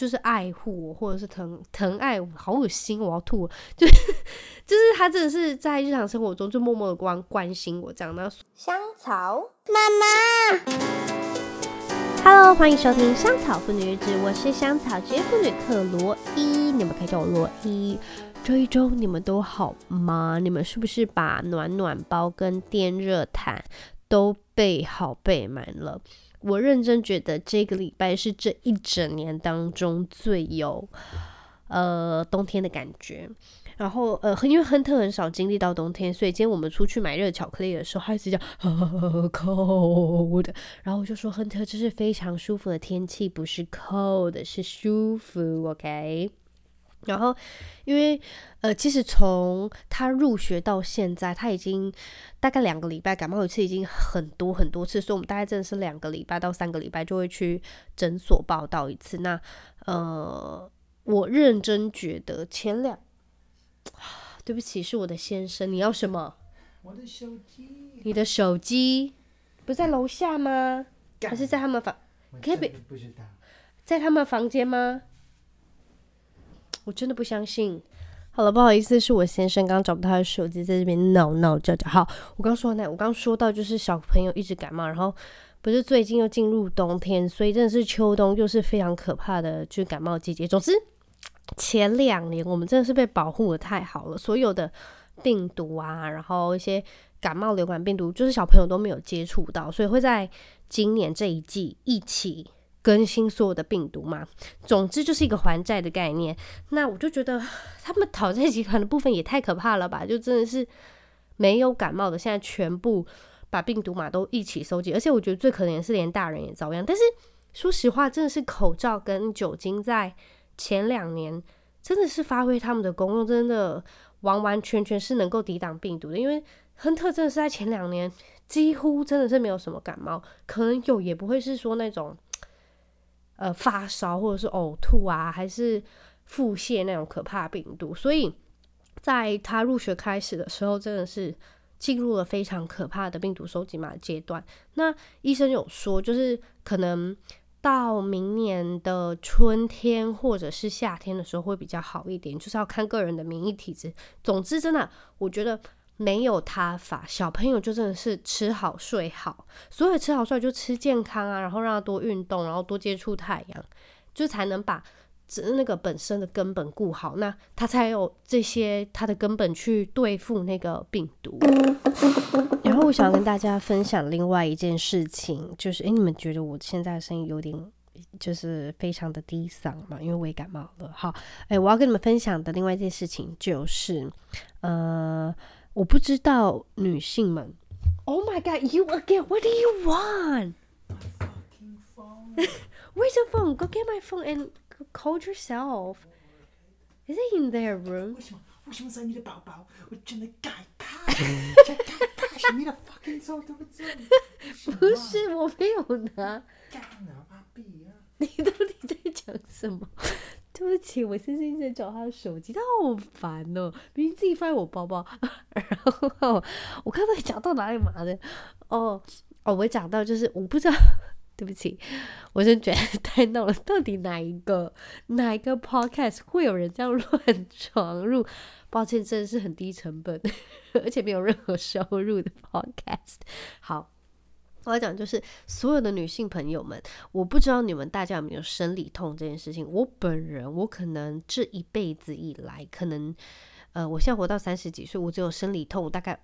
就是爱护我，或者是疼疼爱我，好恶心，我要吐，就是 就是他真的是在日常生活中就默默的关关心我这样的。香草妈妈，Hello，欢迎收听香草妇女日志，我是香草职业妇女克罗伊，你们可以叫我罗伊。这一周你们都好吗？你们是不是把暖暖包跟电热毯都备好备满了？我认真觉得这个礼拜是这一整年当中最有呃冬天的感觉。然后呃，因为亨特很少经历到冬天，所以今天我们出去买热巧克力的时候，他一直讲 cold。然后我就说亨特，这是非常舒服的天气，不是 cold，是舒服，OK。然后，因为呃，其实从他入学到现在，他已经大概两个礼拜感冒一次，已经很多很多次，所以我们大概真的是两个礼拜到三个礼拜就会去诊所报道一次。那呃，我认真觉得前两，对不起，是我的先生，你要什么？我的手机。你的手机不在楼下吗？还是在他们房？可以不知道，在他们房间吗？我真的不相信。好了，不好意思，是我先生刚找不到他的手机，在这边闹闹叫叫。好，我刚说那，我刚说到就是小朋友一直感冒，然后不是最近又进入冬天，所以真的是秋冬又是非常可怕的，就是感冒季节。总之，前两年我们真的是被保护的太好了，所有的病毒啊，然后一些感冒、流感病毒，就是小朋友都没有接触到，所以会在今年这一季一起。更新所有的病毒嘛，总之就是一个还债的概念。那我就觉得 他们讨债集团的部分也太可怕了吧？就真的是没有感冒的，现在全部把病毒码都一起收集。而且我觉得最可怜是连大人也遭殃。但是说实话，真的是口罩跟酒精在前两年真的是发挥他们的功用，真的完完全全是能够抵挡病毒的。因为亨特真的是在前两年几乎真的是没有什么感冒，可能有也不会是说那种。呃，发烧或者是呕吐啊，还是腹泻那种可怕病毒，所以在他入学开始的时候，真的是进入了非常可怕的病毒收集码阶段。那医生有说，就是可能到明年的春天或者是夏天的时候会比较好一点，就是要看个人的免疫体质。总之，真的，我觉得。没有他法，小朋友就真的是吃好睡好，所有吃好睡就吃健康啊，然后让他多运动，然后多接触太阳，就才能把那个本身的根本顾好，那他才有这些他的根本去对付那个病毒。然后我想跟大家分享另外一件事情，就是诶，你们觉得我现在声音有点就是非常的低嗓嘛？因为我也感冒了。好，诶，我要跟你们分享的另外一件事情就是，呃。我不知道女性们。Oh my god, you again? What do you want? Where's your phone? Go get my phone and call yourself. Is it in their room? 为什么？为什么在你的包包？我真的该怕，真该怕！你的 fucking phone 对不对？不是，我没有拿。干嘛逼啊？你到底在讲什么？对不起，我先生在找他的手机，他好烦哦，明明自己放在我包包，然后我刚才讲到哪里嘛的？哦哦，我讲到就是我不知道，对不起，我真觉得太闹了。到底哪一个哪一个 podcast 会有人这样乱闯入？抱歉，真的是很低成本，而且没有任何收入的 podcast。好。我要讲就是所有的女性朋友们，我不知道你们大家有没有生理痛这件事情。我本人，我可能这一辈子以来，可能呃，我现在活到三十几岁，我只有生理痛大概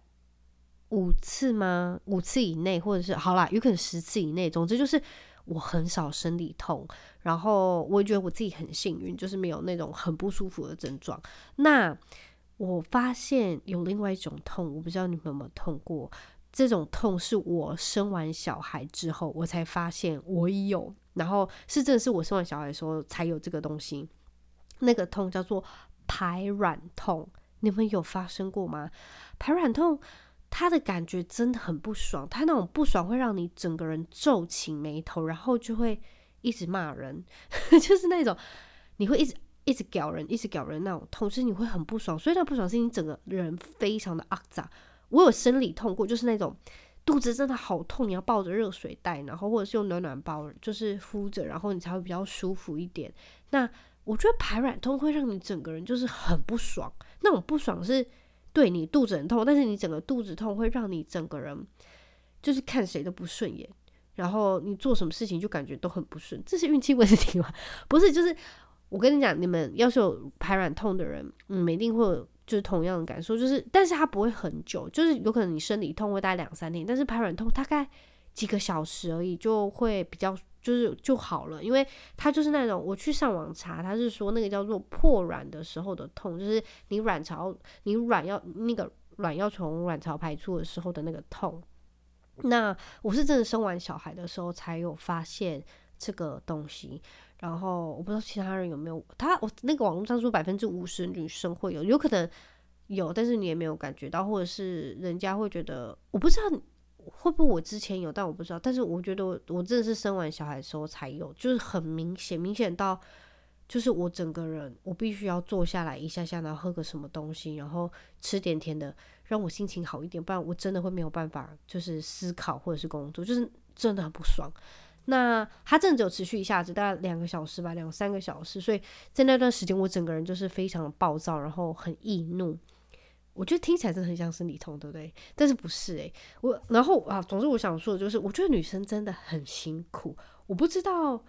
五次吗？五次以内，或者是好啦，有可能十次以内。总之就是我很少生理痛，然后我也觉得我自己很幸运，就是没有那种很不舒服的症状。那我发现有另外一种痛，我不知道你们有没有痛过。这种痛是我生完小孩之后，我才发现我有，然后是真的是我生完小孩的时候才有这个东西。那个痛叫做排卵痛，你们有发生过吗？排卵痛，它的感觉真的很不爽，它那种不爽会让你整个人皱起眉头，然后就会一直骂人，就是那种你会一直一直屌人，一直屌人那种痛，是你会很不爽，所以那不爽是你整个人非常的肮脏。我有生理痛过，就是那种肚子真的好痛，你要抱着热水袋，然后或者是用暖暖包，就是敷着，然后你才会比较舒服一点。那我觉得排卵痛会让你整个人就是很不爽，那种不爽是对你肚子很痛，但是你整个肚子痛会让你整个人就是看谁都不顺眼，然后你做什么事情就感觉都很不顺，这是运气问题吗？不是，就是我跟你讲，你们要是有排卵痛的人，嗯，一定会就是同样的感受，就是但是它不会很久，就是有可能你生理痛会待两三天，但是排卵痛大概几个小时而已，就会比较。就是就好了，因为它就是那种我去上网查，它是说那个叫做破卵的时候的痛，就是你卵巢你卵要那个卵要从卵巢排出的时候的那个痛。那我是真的生完小孩的时候才有发现这个东西，然后我不知道其他人有没有，他我那个网络上说百分之五十女生会有，有可能有，但是你也没有感觉到，或者是人家会觉得我不知道。会不会我之前有，但我不知道。但是我觉得我真的是生完小孩的时候才有，就是很明显，明显到就是我整个人我必须要坐下来一下下，然后喝个什么东西，然后吃点甜的，让我心情好一点，不然我真的会没有办法就是思考或者是工作，就是真的很不爽。那它真的只有持续一下子，大概两个小时吧，两三个小时，所以在那段时间我整个人就是非常暴躁，然后很易怒。我觉得听起来真的很像生理痛，对不对？但是不是诶、我然后啊，总之我想说的就是，我觉得女生真的很辛苦。我不知道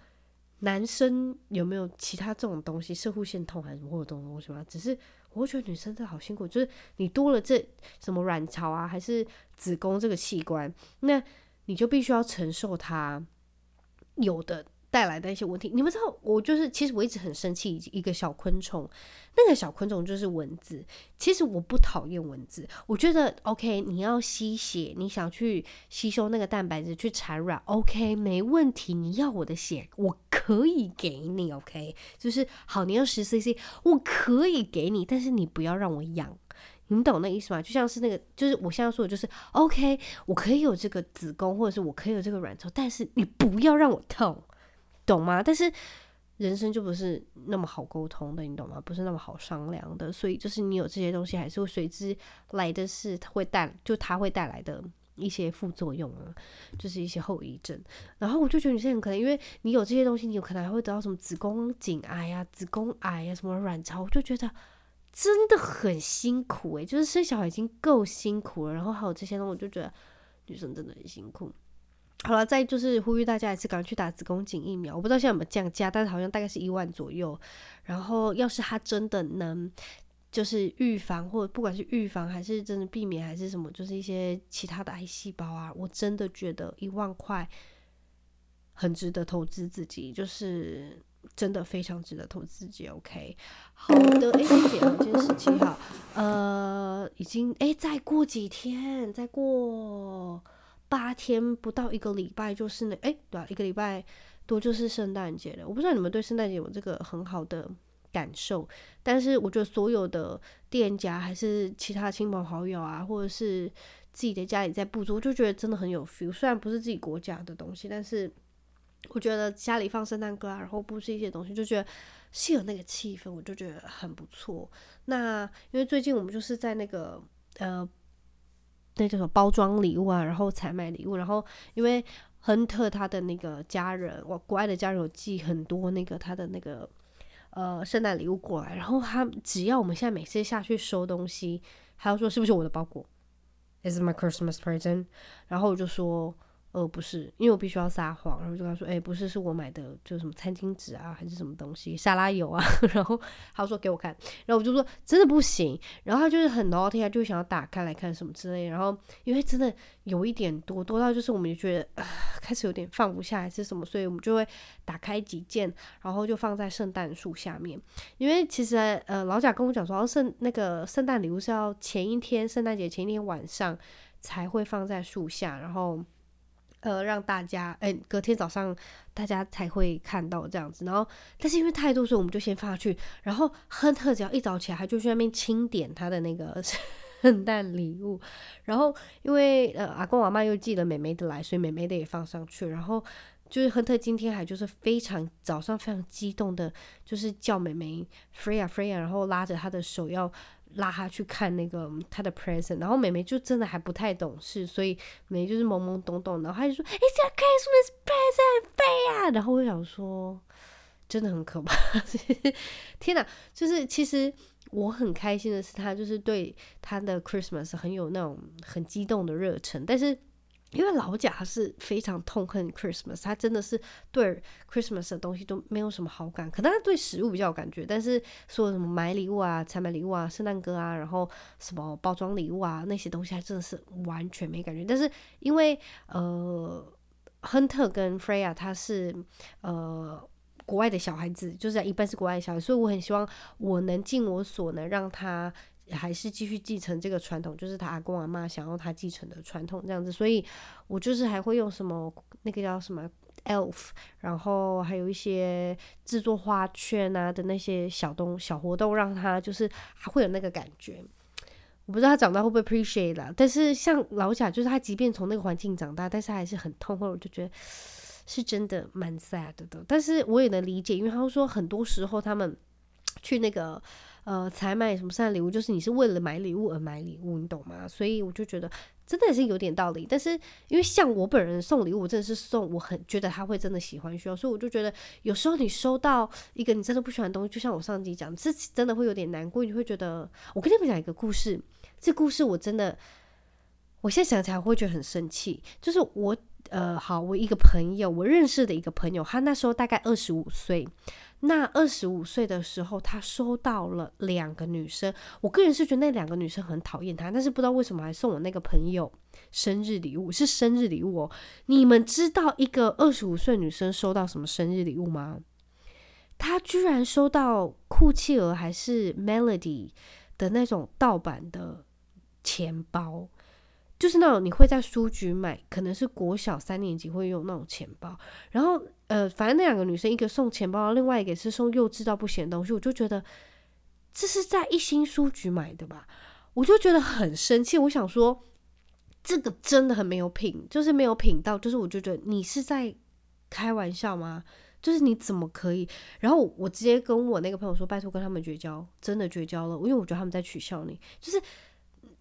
男生有没有其他这种东西，摄护腺痛还是什么这种东西吗？只是我觉得女生真的好辛苦，就是你多了这什么卵巢啊，还是子宫这个器官，那你就必须要承受它有的。带来的一些问题，你们知道，我就是其实我一直很生气一个小昆虫，那个小昆虫就是蚊子。其实我不讨厌蚊子，我觉得 OK，你要吸血，你想去吸收那个蛋白质去产卵，OK，没问题。你要我的血，我可以给你，OK，就是好，你要十 CC，我可以给你，但是你不要让我养，你懂那意思吗？就像是那个，就是我现在说的，就是 OK，我可以有这个子宫，或者是我可以有这个卵巢，但是你不要让我痛。懂吗？但是人生就不是那么好沟通的，你懂吗？不是那么好商量的，所以就是你有这些东西，还是会随之来的是它会带，就它会带来的一些副作用啊，就是一些后遗症。然后我就觉得女生很可能，因为你有这些东西，你有可能还会得到什么子宫颈癌呀、子宫癌呀、什么卵巢，我就觉得真的很辛苦诶、就是生小孩已经够辛苦了，然后还有这些呢，我就觉得女生真的很辛苦。好了，再就是呼吁大家一次赶快去打子宫颈疫苗。我不知道现在有没有降价，但是好像大概是一万左右。然后，要是它真的能就是预防，或者不管是预防还是真的避免，还是什么，就是一些其他的癌细胞啊，我真的觉得一万块很值得投资自己，就是真的非常值得投资自己。OK，好的，哎，谢谢啊，今天十七号，呃，已经哎，再过几天，再过。八天不到一个礼拜就是那哎，对啊，一个礼拜多就是圣诞节了。我不知道你们对圣诞节有这个很好的感受，但是我觉得所有的店家还是其他亲朋好友啊，或者是自己的家里在布置，我就觉得真的很有 feel。虽然不是自己国家的东西，但是我觉得家里放圣诞歌啊，然后布置一些东西，就觉得是有那个气氛，我就觉得很不错。那因为最近我们就是在那个呃。那叫什么包装礼物啊，然后采买礼物，然后因为亨特他的那个家人，我国外的家人有寄很多那个他的那个呃圣诞礼物过来，然后他只要我们现在每次下去收东西，还要说是不是我的包裹，Is my Christmas present？然后我就说。呃，不是，因为我必须要撒谎，然后就跟他说，哎、不是，是我买的，就是什么餐巾纸啊，还是什么东西，沙拉油啊，然后他说给我看，然后我就说真的不行，然后他就是很 naughty，他就想要打开来看什么之类，然后因为真的有一点多，多到就是我们就觉得、呃、开始有点放不下还是什么，所以我们就会打开几件，然后就放在圣诞树下面，因为其实呃老贾跟我讲说，圣那个圣诞礼物是要前一天圣诞节前一天晚上才会放在树下，然后。呃，让大家哎、隔天早上大家才会看到这样子。然后，但是因为太多，所以我们就先放下去。然后，亨特只要一早起来，他就去那边清点他的那个 圣诞礼物。然后，因为呃，阿公阿妈又寄了妹妹的来，所以妹妹的也放上去。然后，就是亨特今天还就是非常早上非常激动的，就是叫妹妹 Freya Freya，然后拉着她的手要拉他去看那个他的 present，然后妹妹就真的还不太懂事，所以妹妹就是懵懵懂懂，然后他就说：“It's your Christmas present，飞呀！”然后我想说，真的很可怕。天哪，就是其实我很开心的是，他就是对他的 Christmas 很有那种很激动的热忱，但是。因为老贾是非常痛恨 Christmas，他真的是对 Christmas 的东西都没有什么好感，可能他对食物比较有感觉，但是说什么买礼物啊、采买礼物啊、圣诞歌啊，然后什么包装礼物啊那些东西，还真的是完全没感觉。但是因为呃，亨特跟 Freya 他是呃国外的小孩子，就是一般是国外的小孩，所以我很希望我能尽我所能让他。还是继续继承这个传统，就是他阿公阿妈想要他继承的传统这样子，所以我就是还会用什么那个叫什么 elf，然后还有一些制作花圈啊的那些小东小活动，让他就是还会有那个感觉。我不知道他长大会不会 appreciate 啦，但是像老贾，就是他即便从那个环境长大，但是还是很痛恨，我就觉得是真的蛮 sad 的。但是我也能理解，因为他说很多时候他们去那个。呃，采买什么圣诞礼物，就是你是为了买礼物而买礼物，你懂吗？所以我就觉得真的是有点道理。但是因为像我本人送礼物，真的是送我很觉得他会真的喜欢需要，所以我就觉得有时候你收到一个你真的不喜欢的东西，就像我上集讲，这真的会有点难过。你会觉得，我跟你们讲一个故事，这故事我真的，我现在想起来会觉得很生气。就是我呃，好，我一个朋友，我认识的一个朋友，他那时候大概二十五岁。那二十五岁的时候，他收到了两个女生。我个人是觉得那两个女生很讨厌他，但是不知道为什么还送我那个朋友生日礼物，是生日礼物哦。你们知道一个二十五岁女生收到什么生日礼物吗？她居然收到酷企鹅还是 Melody 的那种盗版的钱包。就是那种你会在书局买，可能是国小三年级会用那种钱包，然后呃，反正那两个女生一个送钱包，另外一个是送幼稚到不行的东西，我就觉得这是在一心书局买的吧，我就觉得很生气。我想说，这个真的很没有品，就是没有品到，就是我就觉得你是在开玩笑吗？就是你怎么可以？然后我直接跟我那个朋友说，拜托跟他们绝交，真的绝交了，因为我觉得他们在取笑你，就是。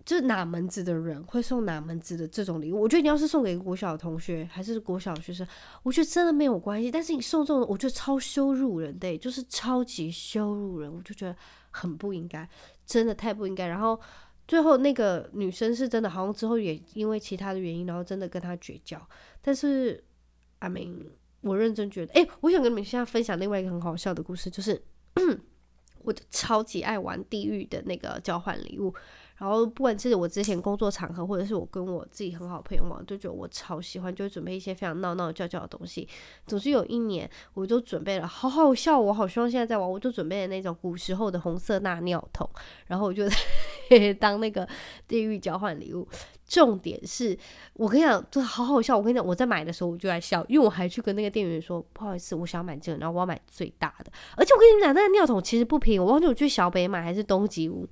就是哪门子的人会送哪门子的这种礼物？我觉得你要是送给国小的同学还是国小学生，我觉得真的没有关系。但是你送这种，我觉得超羞辱人的，就是超级羞辱人，我就觉得很不应该，真的太不应该。然后最后那个女生是真的，好像之后也因为其他的原因，然后真的跟他绝交。但是阿明，我认真觉得，哎，我想跟你们现在分享另外一个很好笑的故事，就是 我超级爱玩地狱的那个交换礼物。然后不管是我之前工作场合，或者是我跟我自己很好的朋友玩，就觉得我超喜欢，就准备一些非常闹闹叫叫的东西。总之有一年，我就准备了，好好笑，我好希望现在在玩，我就准备了那种古时候的红色大尿桶，然后我就 当那个地狱交换礼物。重点是我跟你讲，就好好笑。我跟你讲，我在买的时候我就在笑，因为我还去跟那个店员说，不好意思，我想买这个，然后我要买最大的。而且我跟你们讲，那个尿桶其实不便宜，我忘记我去小北买还是东急屋。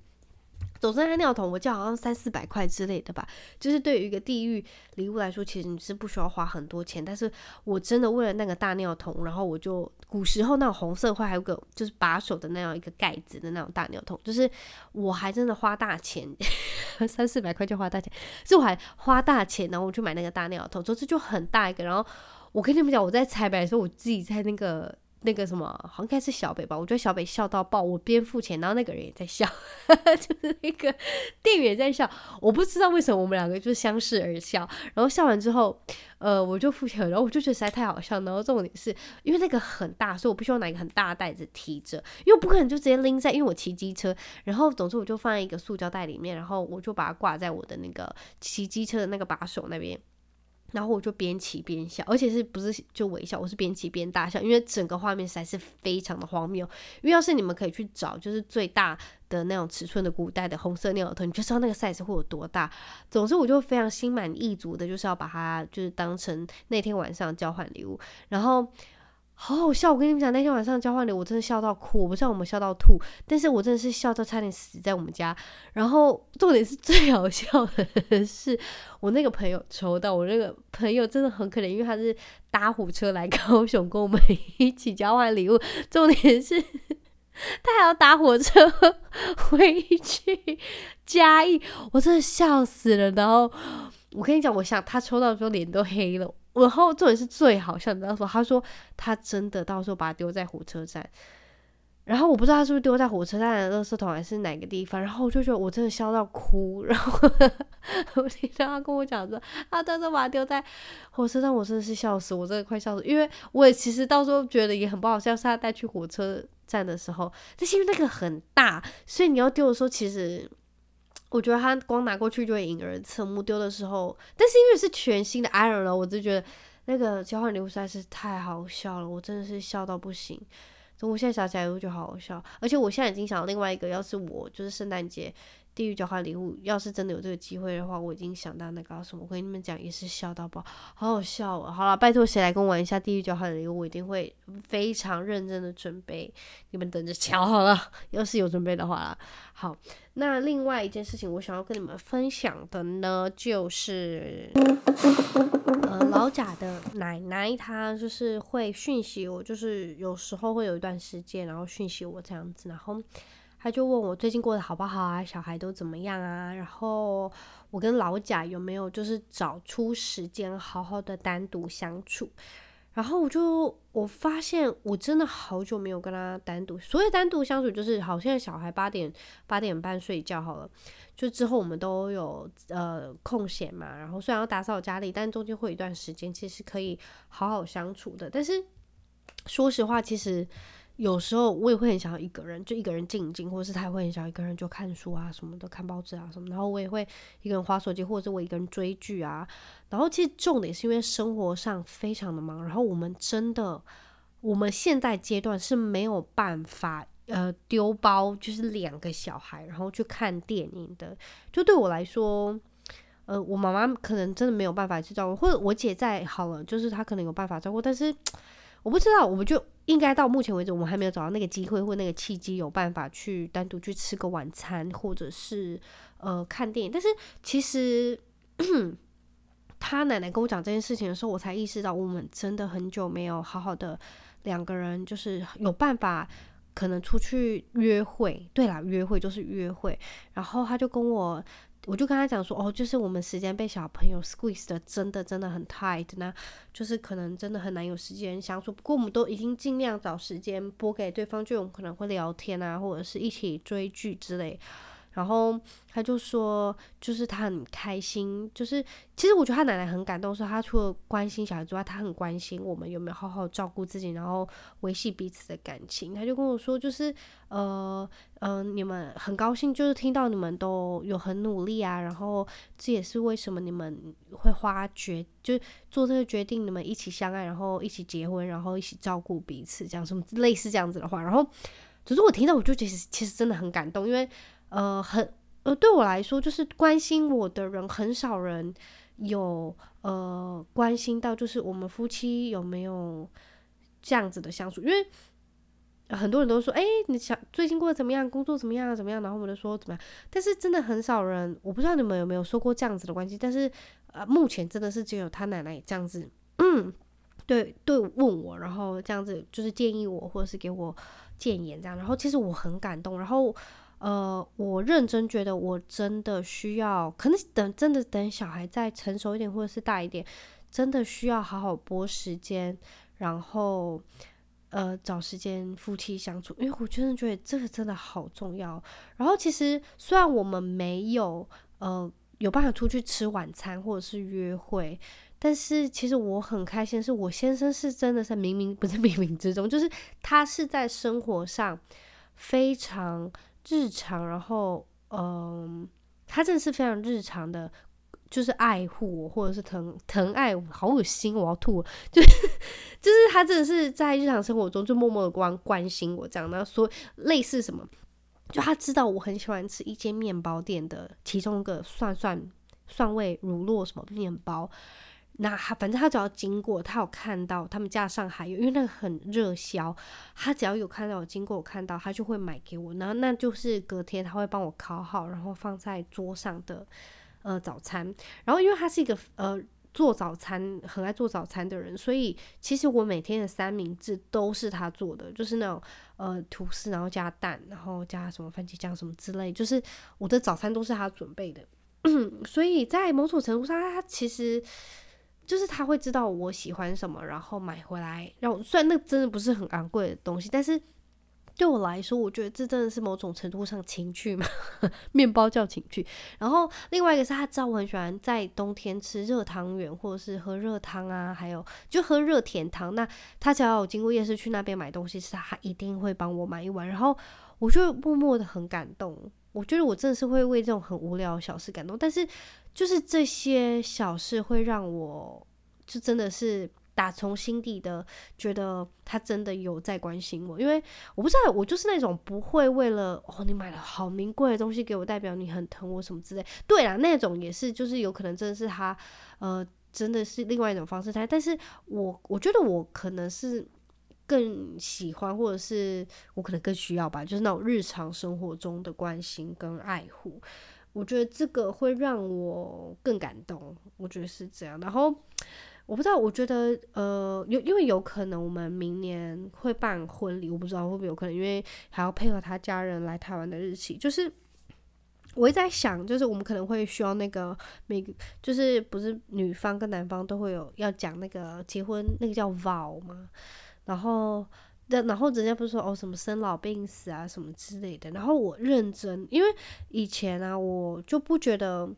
总之，那尿桶我记得好像三四百块之类的吧。就是对于一个地狱礼物来说，其实你是不需要花很多钱。但是我真的为了那个大尿桶，然后我就古时候那种红色会还有个就是把手的那样一个盖子的那种大尿桶，就是我还真的花大钱，三四百块就花大钱，所以我还花大钱，然后我去买那个大尿桶，总之就很大一个。然后我跟你们讲，我在彩排的时候，我自己在那个。那个什么，好像应该是小北吧？我觉得小北笑到爆，我边付钱，然后那个人也在笑，就是那个店员也在笑。我不知道为什么我们两个就相视而笑。然后笑完之后，呃，我就付钱，然后我就觉得实在太好笑。然后重点是因为那个很大，所以我必须要拿一个很大的袋子提着，因为不可能就直接拎在，因为我骑机车。然后总之我就放在一个塑胶袋里面，然后我就把它挂在我的那个骑机车的那个把手那边。然后我就边骑边笑，而且是不是就微笑？我是边骑边大笑，因为整个画面实在是非常的荒谬。因为要是你们可以去找，就是最大的那种尺寸的古代的红色尿桶，你就知道那个 size 会有多大。总之，我就非常心满意足的，就是要把它就是当成那天晚上交换礼物，然后。好好笑！我跟你们讲，那天晚上交换礼，我真的笑到哭，我不知道我们笑到吐，但是我真的是笑到差点死在我们家。然后重点是最好笑的是，我那个朋友抽到，我那个朋友真的很可怜，因为他是搭火车来高雄跟我们一起交换礼物。重点是 他还要搭火车回去嘉义，我真的笑死了。然后我跟你讲，我想他抽到的时候脸都黑了。然后重点是最好笑的时候，他说他真的到时候把它丢在火车站。然后我不知道他是不是丢在火车站的垃圾桶还是哪个地方，然后我就觉得我真的笑到哭。然后 我听到他跟我讲说，他到时候把它丢在火车站，我真的是笑死，我真的快笑死。因为我也其实到时候觉得也很不好笑，是他带去火车站的时候，但是因为那个很大，所以你要丢的时候，其实我觉得他光拿过去就会引人侧目。丢的时候，但是因为是全新的 Iron 了，我就觉得那个交换礼物实在是太好笑了，我真的是笑到不行。我现在想起来我觉得好好笑，而且我现在已经想到另外一个，要是我就是圣诞节地狱交换礼物，要是真的有这个机会的话，我已经想到那个什么，我跟你们讲也是笑到爆，好好笑哦。好了，拜托谁来跟我玩一下地狱交换礼物，我一定会非常认真的准备，你们等着瞧好了，要是有准备的话啦。好，那另外一件事情我想要跟你们分享的呢，就是呃。老贾的奶奶，她就是会讯息我，就是有时候会有一段时间，然后讯息我这样子，然后他就问我最近过得好不好啊，小孩都怎么样啊，然后我跟老贾有没有就是找出时间好好的单独相处。然后我就我发现我真的好久没有跟他单独，所谓单独相处就是好，现在小孩八点八点半睡觉好了，就之后我们都有呃空闲嘛，然后虽然要打扫家里，但中间会有一段时间其实可以好好相处的。但是说实话，其实。有时候我也会很想要一个人，就一个人静一静，或者是他会很想一个人就看书啊什么的，看报纸啊什么。然后我也会一个人滑手机，或者是我一个人追剧啊。然后其实重点是因为生活上非常的忙，然后我们真的，我们现在阶段是没有办法呃丢包，就是两个小孩然后去看电影的。就对我来说，呃，我妈妈可能真的没有办法去照顾，或者我姐再好了，就是她可能有办法照顾，但是。我不知道，我们就应该到目前为止，我们还没有找到那个机会或那个契机，有办法去单独去吃个晚餐，或者是呃看电影。但是其实他奶奶跟我讲这件事情的时候，我才意识到我们真的很久没有好好的两个人，就是有办法可能出去约会。对啦，约会就是约会。然后他就跟我。我就跟他讲说，哦，就是我们时间被小朋友 squeeze 的真的真的很 tight，那就是可能真的很难有时间相处。不过我们都已经尽量找时间拨给对方，就有可能会聊天啊，或者是一起追剧之类。然后他就说，就是他很开心，就是其实我觉得他奶奶很感动，说他除了关心小孩之外，他很关心我们有没有好好照顾自己，然后维系彼此的感情。他就跟我说，就是呃嗯、你们很高兴，就是听到你们都有很努力啊，然后这也是为什么你们会花决就做这个决定，你们一起相爱，然后一起结婚，然后一起照顾彼此，这样什么类似这样子的话。然后只是我听到，我就觉得其实真的很感动，因为。呃，很呃，对我来说，就是关心我的人很少人有呃关心到，就是我们夫妻有没有这样子的相处，因为很多人都说，哎，你想最近过得怎么样，工作怎么样，怎么样，然后我们就说怎么样，但是真的很少人，我不知道你们有没有说过这样子的关系，但是呃，目前真的是只有他奶奶这样子，嗯，对对，问我，然后这样子就是建议我，或者是给我建言这样，然后其实我很感动，然后。呃，我认真觉得，我真的需要，可能等真的等小孩再成熟一点，或者是大一点，真的需要好好拨时间，然后呃找时间夫妻相处，因为我真的觉得这个真的好重要。然后其实虽然我们没有呃有办法出去吃晚餐或者是约会，但是其实我很开心，是我先生是真的是冥冥不是 冥冥之中，就是他是在生活上非常。日常，然后，嗯，他真的是非常日常的，就是爱护我，或者是疼疼爱我，好恶心，我要吐，就是就是他真的是在日常生活中就默默的关关心我这样，然后说类似什么，就他知道我很喜欢吃一间面包店的其中一个蒜蒜蒜味乳酪什么面包。那他反正他只要经过，他有看到他们架上还有，因为那个很热销，他只要有看到有经过，我看到他就会买给我。然后那就是隔天他会帮我烤好，然后放在桌上的呃早餐。然后因为他是一个呃做早餐，很爱做早餐的人，所以其实我每天的三明治都是他做的，就是那种呃吐司，然后加蛋，然后加什么番茄酱什么之类，就是我的早餐都是他准备的。所以在某种程度上，他其实就是他会知道我喜欢什么，然后买回来让我。虽然那真的不是很昂贵的东西，但是。对我来说，我觉得这真的是某种程度上情趣嘛，面包叫情趣。然后另外一个是他知道我很喜欢在冬天吃热汤圆，或者是喝热汤啊，还有就喝热甜汤。那他只要有经过夜市去那边买东西，是他一定会帮我买一碗。然后我就默默的很感动。我觉得我真的是会为这种很无聊的小事感动，但是就是这些小事会让我就真的是。打从心底的觉得他真的有在关心我，因为我不知道，我就是那种不会为了哦，你买了好名贵的东西给我，代表你很疼我什么之类。对啦，那种也是，就是有可能真的是他，呃，真的是另外一种方式。他，但是我我觉得我可能是更喜欢，或者是我可能更需要吧，就是那种日常生活中的关心跟爱护。我觉得这个会让我更感动，我觉得是这样。然后。我不知道，我觉得呃，有因为有可能我们明年会办婚礼，我不知道会不会有可能，因为还要配合他家人来台湾的日期。就是我一直在想，就是我们可能会需要那个每个，就是不是女方跟男方都会有要讲那个结婚那个叫 vow 吗？然后的然后人家不是说哦什么生老病死啊什么之类的。然后我认真，因为以前啊我就不觉得，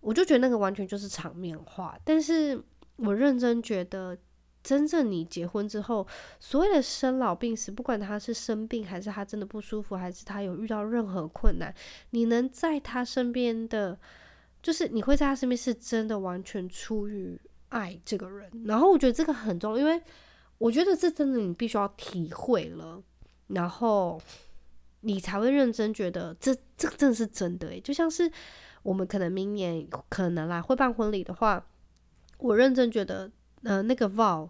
我就觉得那个完全就是场面话，但是。我认真觉得，真正你结婚之后，所谓的生老病死，不管他是生病，还是他真的不舒服，还是他有遇到任何困难，你能在他身边的，就是你会在他身边，是真的完全出于爱这个人。然后我觉得这个很重要，因为我觉得这真的你必须要体会了，然后你才会认真觉得这这个真的是真的诶，就像是我们可能明年可能啦会办婚礼的话。我认真觉得，呃，那个 vow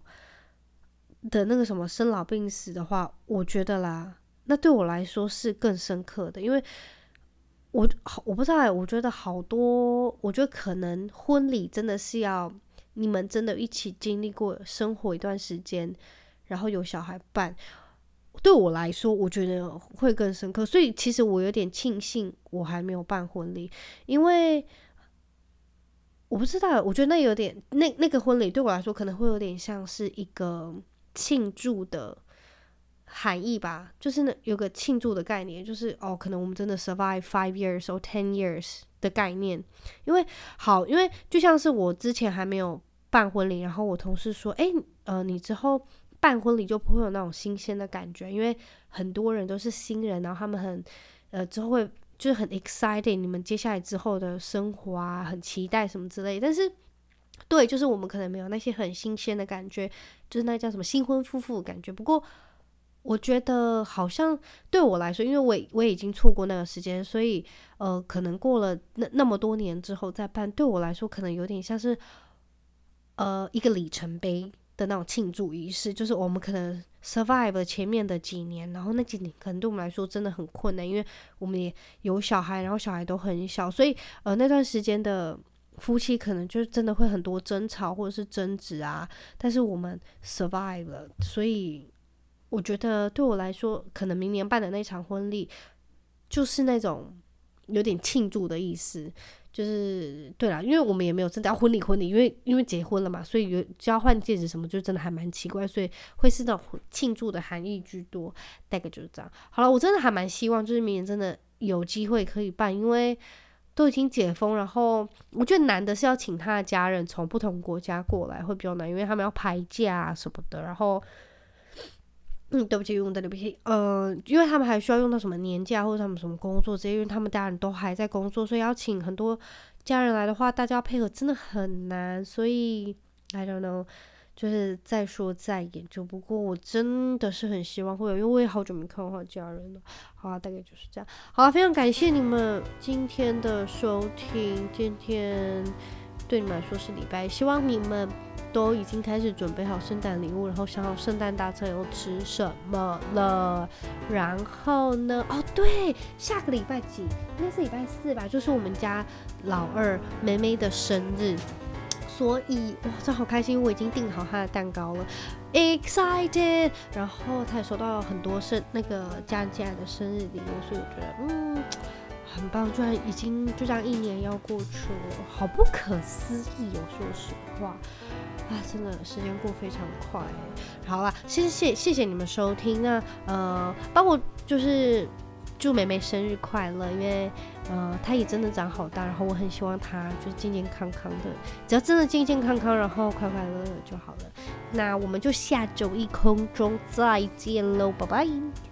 的那个什么生老病死的话，我觉得啦，那对我来说是更深刻的，因为我好，我不知道，我觉得好多，我觉得可能婚礼真的是要你们真的一起经历过生活一段时间，然后有小孩伴，对我来说，我觉得会更深刻。所以其实我有点庆幸我还没有办婚礼，因为。我不知道，我觉得那有点那那个婚礼对我来说可能会有点像是一个庆祝的含义吧，就是那有个庆祝的概念，就是哦，可能我们真的 survive five years or ten years 的概念。因为好，因为就像是我之前还没有办婚礼，然后我同事说，诶，呃，你之后办婚礼就不会有那种新鲜的感觉，因为很多人都是新人，然后他们很呃之后会。就是很 exciting，你们接下来之后的生活啊，很期待什么之类。但是，对，就是我们可能没有那些很新鲜的感觉，就是那叫什么新婚夫妇感觉。不过，我觉得好像对我来说，因为我我已经错过那个时间，所以呃，可能过了那那么多年之后再办，对我来说可能有点像是呃一个里程碑的那种庆祝仪式，就是我们可能。survive 前面的几年，然后那几年可能对我们来说真的很困难，因为我们也有小孩，然后小孩都很小，所以呃那段时间的夫妻可能就真的会很多争吵或者是争执啊。但是我们 survive 了，所以我觉得对我来说，可能明年办的那场婚礼就是那种有点庆祝的意思。就是对啦，因为我们也没有真的要婚礼婚礼，因为因为结婚了嘛，所以有交换戒指什么，就真的还蛮奇怪，所以会是那种庆祝的含义居多，大概就是这样。好了，我真的还蛮希望，就是明年真的有机会可以办，因为都已经解封，然后我觉得难的是要请他的家人从不同国家过来会比较难，因为他们要排假啊什么的，然后。嗯，对不起，用的对不起。呃，因为他们还需要用到什么年假或者他们什么工作这些，因为他们家人都还在工作，所以要请很多家人来的话，大家要配合真的很难。所以，I don't know，就是再说再研究。不过我真的是很希望会有，因为我也好久没看到家人了。好啊，大概就是这样。好，非常感谢你们今天的收听。今天对你们来说是礼拜，希望你们。都已经开始准备好圣诞礼物，然后想好圣诞大餐要吃什么了。然后呢？哦，对，下个礼拜几？应该是礼拜四吧，就是我们家老二妹妹的生日。所以哇，真好开心！我已经订好他的蛋糕了，excited。然后他也收到了很多生那个家人寄来的生日礼物，所以我觉得嗯很棒。居然已经就这样一年要过去了，好不可思议哦！说实话，啊，真的时间过非常快。好啦，谢谢谢谢你们收听。那呃，帮我就是。祝妹妹生日快乐，因为，呃，她也真的长好大，然后我很希望她就是健健康康的，只要真的健健康康，然后快快乐乐就好了。那我们就下周一空中再见喽，拜拜。